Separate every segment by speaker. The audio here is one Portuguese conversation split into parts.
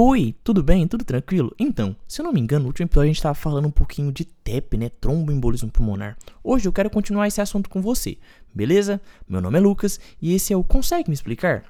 Speaker 1: Oi, tudo bem? Tudo tranquilo? Então, se eu não me engano, no último episódio a gente estava falando um pouquinho de TEP, né? Tromboembolismo pulmonar. Hoje eu quero continuar esse assunto com você, beleza? Meu nome é Lucas e esse é o Consegue Me Explicar?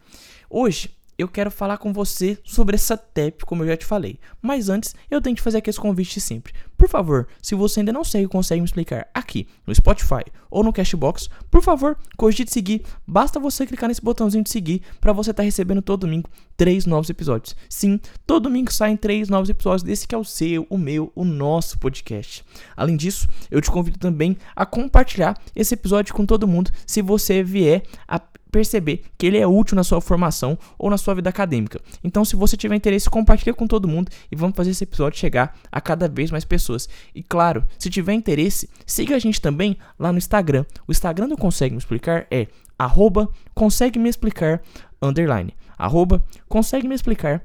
Speaker 1: Hoje eu quero falar com você sobre essa TEP, como eu já te falei. Mas antes, eu tenho que fazer aqueles convites sempre. Por favor, se você ainda não segue consegue me explicar aqui no Spotify ou no Cashbox, por favor, cogite seguir. Basta você clicar nesse botãozinho de seguir para você estar tá recebendo todo domingo três novos episódios. Sim, todo domingo saem três novos episódios desse que é o seu, o meu, o nosso podcast. Além disso, eu te convido também a compartilhar esse episódio com todo mundo se você vier a perceber que ele é útil na sua formação ou na sua vida acadêmica. Então, se você tiver interesse, compartilhe com todo mundo e vamos fazer esse episódio chegar a cada vez mais pessoas. E claro, se tiver interesse, siga a gente também lá no Instagram. O Instagram do Consegue Me Explicar é arroba consegue me explicar underline. Arroba consegue me explicar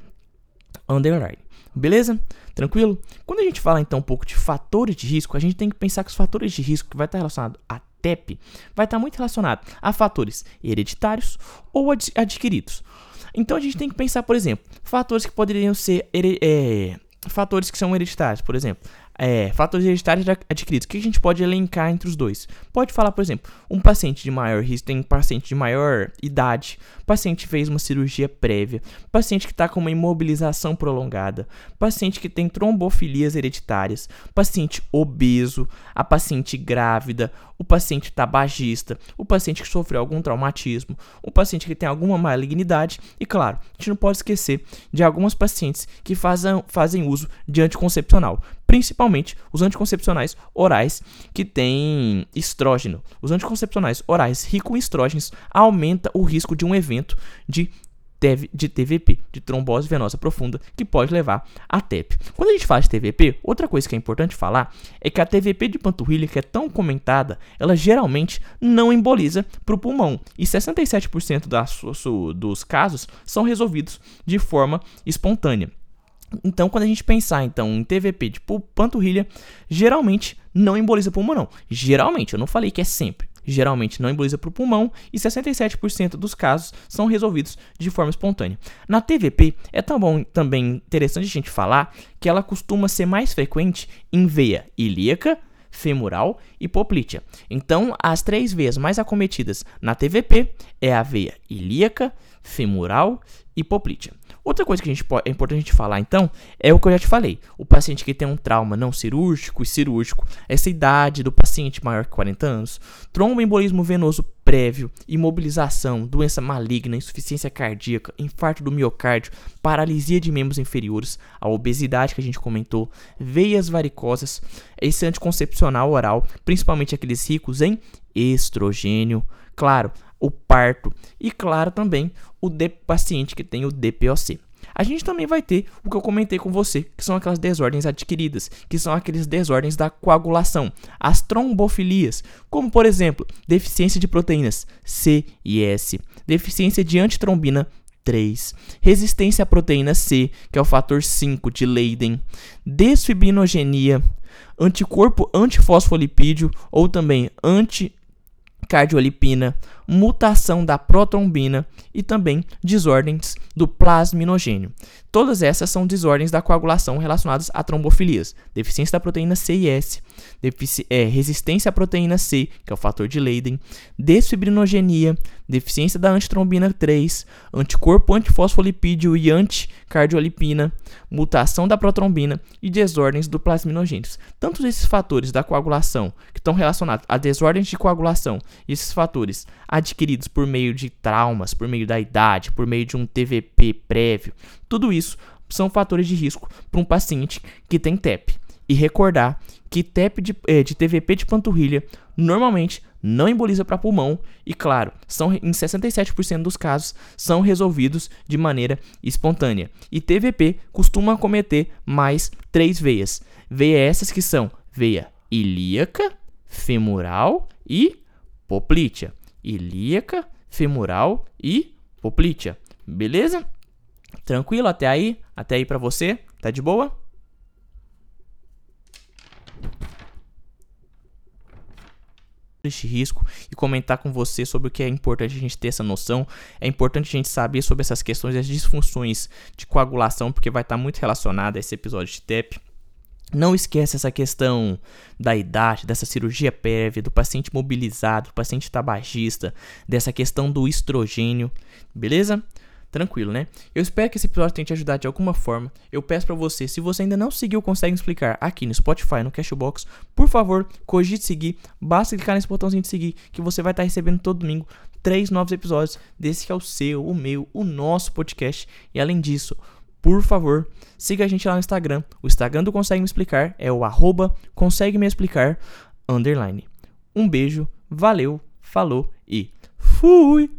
Speaker 1: underline. Beleza? Tranquilo? Quando a gente fala então um pouco de fatores de risco, a gente tem que pensar que os fatores de risco que vai estar relacionado a TEP vai estar muito relacionado a fatores hereditários ou ad adquiridos. Então a gente tem que pensar, por exemplo, fatores que poderiam ser é, fatores que são hereditários, por exemplo, é, fatores hereditários adquiridos. O que a gente pode elencar entre os dois? Pode falar, por exemplo, um paciente de maior risco tem um paciente de maior idade, paciente fez uma cirurgia prévia, paciente que está com uma imobilização prolongada, paciente que tem trombofilias hereditárias, paciente obeso, a paciente grávida, o paciente tabagista, o paciente que sofreu algum traumatismo, o paciente que tem alguma malignidade e, claro, a gente não pode esquecer de algumas pacientes que fazem, fazem uso de anticoncepcional principalmente os anticoncepcionais orais que têm estrógeno. Os anticoncepcionais orais ricos em estrógenos aumenta o risco de um evento de de TVP, de trombose venosa profunda, que pode levar a TEP. Quando a gente fala de TVP, outra coisa que é importante falar é que a TVP de panturrilha, que é tão comentada, ela geralmente não emboliza para o pulmão, e 67% das, dos casos são resolvidos de forma espontânea. Então, quando a gente pensar então em TVP de panturrilha, geralmente não emboliza pulmão. Geralmente, eu não falei que é sempre. Geralmente não emboliza para o pulmão e 67% dos casos são resolvidos de forma espontânea. Na TVP, é tão bom, também interessante a gente falar que ela costuma ser mais frequente em veia ilíaca, femoral e poplítea. Então, as três veias mais acometidas na TVP é a veia ilíaca, femoral e poplítea. Outra coisa que a gente pode, é importante a gente falar, então, é o que eu já te falei. O paciente que tem um trauma não cirúrgico e cirúrgico, essa idade do paciente maior que 40 anos, tromboembolismo venoso prévio, imobilização, doença maligna, insuficiência cardíaca, infarto do miocárdio, paralisia de membros inferiores, a obesidade que a gente comentou, veias varicosas, esse anticoncepcional oral, principalmente aqueles ricos em estrogênio, claro, o parto e, claro, também o paciente que tem o DPOC. A gente também vai ter o que eu comentei com você, que são aquelas desordens adquiridas, que são aquelas desordens da coagulação, as trombofilias, como por exemplo, deficiência de proteínas C e S, deficiência de antitrombina 3, resistência à proteína C, que é o fator 5 de Leiden, desfibrinogenia, anticorpo antifosfolipídio ou também anti cardiolipina, mutação da protrombina e também desordens do plasminogênio. Todas essas são desordens da coagulação relacionadas a trombofilias, deficiência da proteína C e S, é, resistência à proteína C, que é o fator de Leiden, desfibrinogenia, deficiência da antitrombina 3, anticorpo antifosfolipídio e anticardiolipina, mutação da protrombina e desordens do plasminogênios. Tantos esses fatores da coagulação que estão relacionados a desordens de coagulação esses fatores adquiridos por meio de traumas, por meio da idade, por meio de um TVP prévio, tudo isso são fatores de risco para um paciente que tem TEP. E recordar que TEP de, eh, de TVP de panturrilha normalmente não emboliza para pulmão e, claro, são em 67% dos casos são resolvidos de maneira espontânea. E TVP costuma acometer mais três veias. Veias essas que são veia ilíaca, femoral e poplítea. Ilíaca, femoral e poplítea. Beleza? Tranquilo até aí? Até aí para você? Tá de boa? este risco e comentar com você sobre o que é importante a gente ter essa noção. É importante a gente saber sobre essas questões das disfunções de coagulação, porque vai estar muito relacionado a esse episódio de TEP. Não esquece essa questão da idade, dessa cirurgia prévia, do paciente mobilizado, do paciente tabagista, dessa questão do estrogênio, beleza? Tranquilo, né? Eu espero que esse episódio tenha te ajudado de alguma forma. Eu peço para você, se você ainda não seguiu, consegue explicar aqui no Spotify, no Cashbox, por favor, cogite seguir. Basta clicar nesse botãozinho de seguir que você vai estar recebendo todo domingo três novos episódios desse que é o seu, o meu, o nosso podcast. E além disso, por favor, siga a gente lá no Instagram. O Instagram do Consegue Me Explicar é o arroba consegue me explicar underline. Um beijo, valeu, falou e fui!